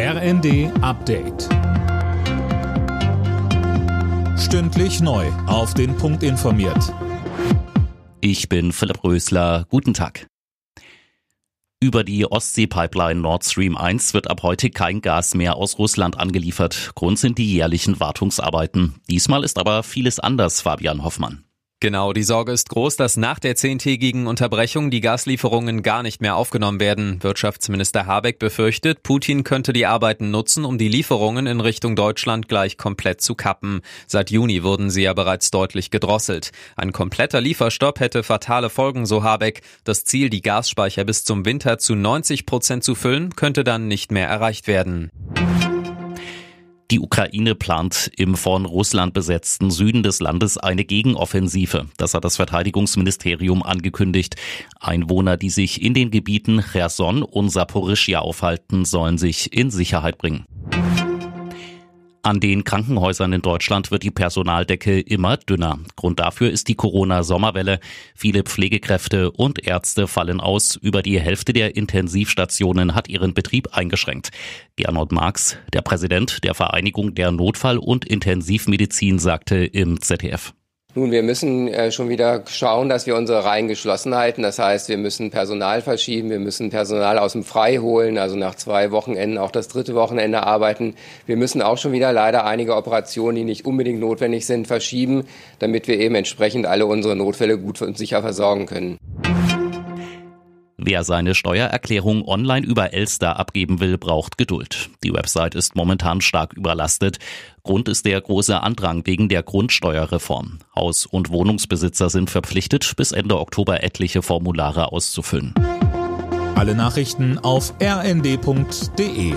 RND Update. Stündlich neu. Auf den Punkt informiert. Ich bin Philipp Rösler. Guten Tag. Über die Ostsee-Pipeline Nord Stream 1 wird ab heute kein Gas mehr aus Russland angeliefert. Grund sind die jährlichen Wartungsarbeiten. Diesmal ist aber vieles anders, Fabian Hoffmann. Genau, die Sorge ist groß, dass nach der zehntägigen Unterbrechung die Gaslieferungen gar nicht mehr aufgenommen werden. Wirtschaftsminister Habeck befürchtet, Putin könnte die Arbeiten nutzen, um die Lieferungen in Richtung Deutschland gleich komplett zu kappen. Seit Juni wurden sie ja bereits deutlich gedrosselt. Ein kompletter Lieferstopp hätte fatale Folgen, so Habeck. Das Ziel, die Gasspeicher bis zum Winter zu 90 Prozent zu füllen, könnte dann nicht mehr erreicht werden. Die Ukraine plant im von Russland besetzten Süden des Landes eine Gegenoffensive. Das hat das Verteidigungsministerium angekündigt. Einwohner, die sich in den Gebieten Cherson und Saporischia aufhalten, sollen sich in Sicherheit bringen. An den Krankenhäusern in Deutschland wird die Personaldecke immer dünner. Grund dafür ist die Corona-Sommerwelle. Viele Pflegekräfte und Ärzte fallen aus. Über die Hälfte der Intensivstationen hat ihren Betrieb eingeschränkt. Gernot Marx, der Präsident der Vereinigung der Notfall- und Intensivmedizin, sagte im ZDF. Nun, wir müssen äh, schon wieder schauen, dass wir unsere Reihen geschlossen halten. Das heißt, wir müssen Personal verschieben, wir müssen Personal aus dem Frei holen, also nach zwei Wochenenden auch das dritte Wochenende arbeiten. Wir müssen auch schon wieder leider einige Operationen, die nicht unbedingt notwendig sind, verschieben, damit wir eben entsprechend alle unsere Notfälle gut und sicher versorgen können. Wer seine Steuererklärung online über Elster abgeben will, braucht Geduld. Die Website ist momentan stark überlastet. Grund ist der große Andrang wegen der Grundsteuerreform. Haus- und Wohnungsbesitzer sind verpflichtet, bis Ende Oktober etliche Formulare auszufüllen. Alle Nachrichten auf rnd.de